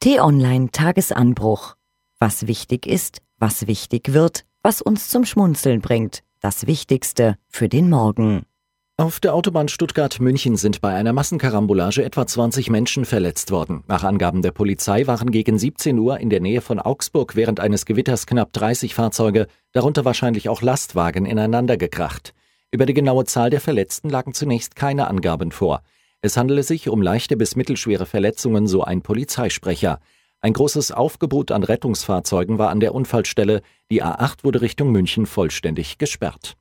T-Online Tagesanbruch. Was wichtig ist, was wichtig wird, was uns zum Schmunzeln bringt. Das Wichtigste für den Morgen. Auf der Autobahn Stuttgart-München sind bei einer Massenkarambolage etwa 20 Menschen verletzt worden. Nach Angaben der Polizei waren gegen 17 Uhr in der Nähe von Augsburg während eines Gewitters knapp 30 Fahrzeuge, darunter wahrscheinlich auch Lastwagen, ineinander gekracht. Über die genaue Zahl der Verletzten lagen zunächst keine Angaben vor. Es handele sich um leichte bis mittelschwere Verletzungen, so ein Polizeisprecher. Ein großes Aufgebot an Rettungsfahrzeugen war an der Unfallstelle. Die A8 wurde Richtung München vollständig gesperrt.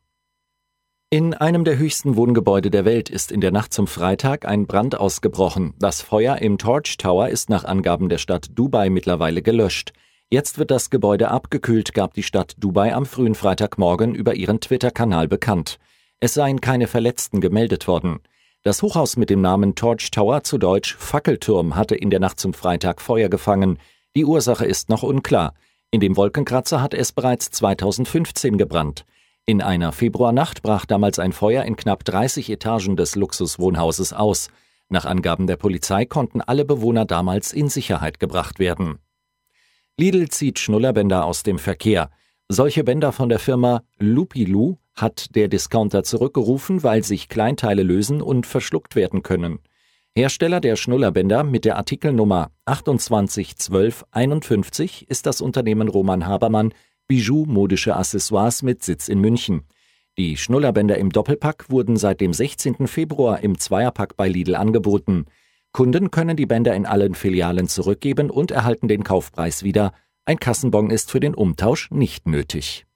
In einem der höchsten Wohngebäude der Welt ist in der Nacht zum Freitag ein Brand ausgebrochen. Das Feuer im Torch Tower ist nach Angaben der Stadt Dubai mittlerweile gelöscht. Jetzt wird das Gebäude abgekühlt, gab die Stadt Dubai am frühen Freitagmorgen über ihren Twitter-Kanal bekannt. Es seien keine Verletzten gemeldet worden. Das Hochhaus mit dem Namen Torch Tower zu Deutsch Fackelturm hatte in der Nacht zum Freitag Feuer gefangen. Die Ursache ist noch unklar. In dem Wolkenkratzer hat es bereits 2015 gebrannt. In einer Februarnacht brach damals ein Feuer in knapp 30 Etagen des Luxuswohnhauses aus. Nach Angaben der Polizei konnten alle Bewohner damals in Sicherheit gebracht werden. Lidl zieht Schnullerbänder aus dem Verkehr. Solche Bänder von der Firma Lupilu hat der Discounter zurückgerufen, weil sich Kleinteile lösen und verschluckt werden können. Hersteller der Schnullerbänder mit der Artikelnummer 281251 ist das Unternehmen Roman Habermann Bijou modische Accessoires mit Sitz in München. Die Schnullerbänder im Doppelpack wurden seit dem 16. Februar im Zweierpack bei Lidl angeboten. Kunden können die Bänder in allen Filialen zurückgeben und erhalten den Kaufpreis wieder. Ein Kassenbon ist für den Umtausch nicht nötig.